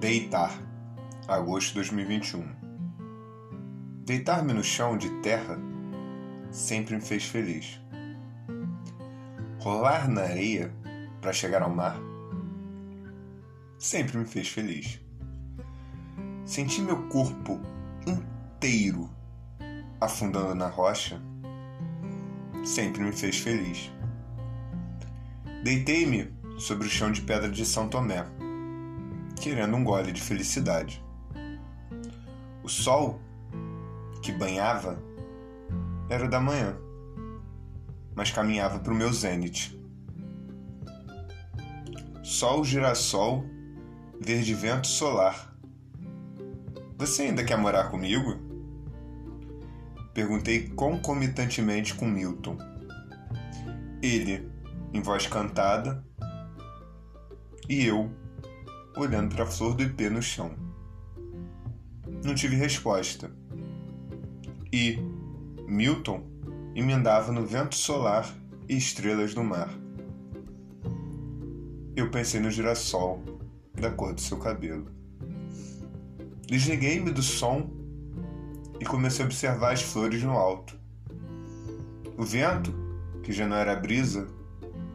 Deitar, agosto de 2021. Deitar-me no chão de terra sempre me fez feliz. Rolar na areia para chegar ao mar sempre me fez feliz. Sentir meu corpo inteiro afundando na rocha sempre me fez feliz. Deitei-me sobre o chão de pedra de São Tomé, querendo um gole de felicidade. O sol que banhava era da manhã, mas caminhava para o meu zênite. Sol, girassol, verde vento solar. Você ainda quer morar comigo? Perguntei concomitantemente com Milton. Ele, em voz cantada, e eu, olhando para a flor do ipê no chão. Não tive resposta. E Milton emendava no vento solar e estrelas do mar. Eu pensei no girassol da cor do seu cabelo. Desliguei-me do som e comecei a observar as flores no alto. O vento, que já não era brisa,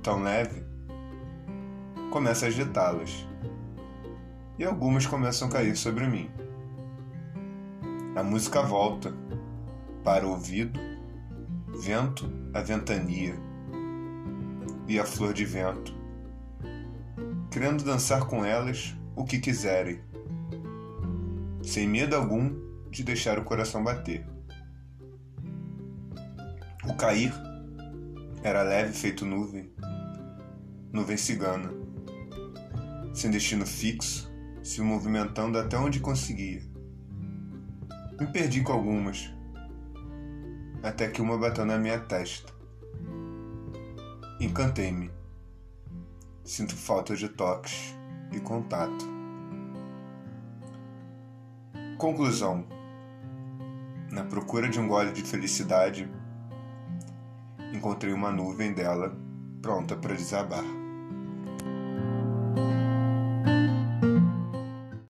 tão leve, começa a agitá-las. E algumas começam a cair sobre mim. A música volta para o ouvido, vento a ventania e a flor de vento, querendo dançar com elas o que quiserem, sem medo algum de deixar o coração bater. O cair era leve feito nuvem, nuvem cigana, sem destino fixo, se movimentando até onde conseguia. Me perdi com algumas, até que uma bateu na minha testa. Encantei-me. Sinto falta de toques e contato. Conclusão: Na procura de um gole de felicidade, encontrei uma nuvem dela pronta para desabar.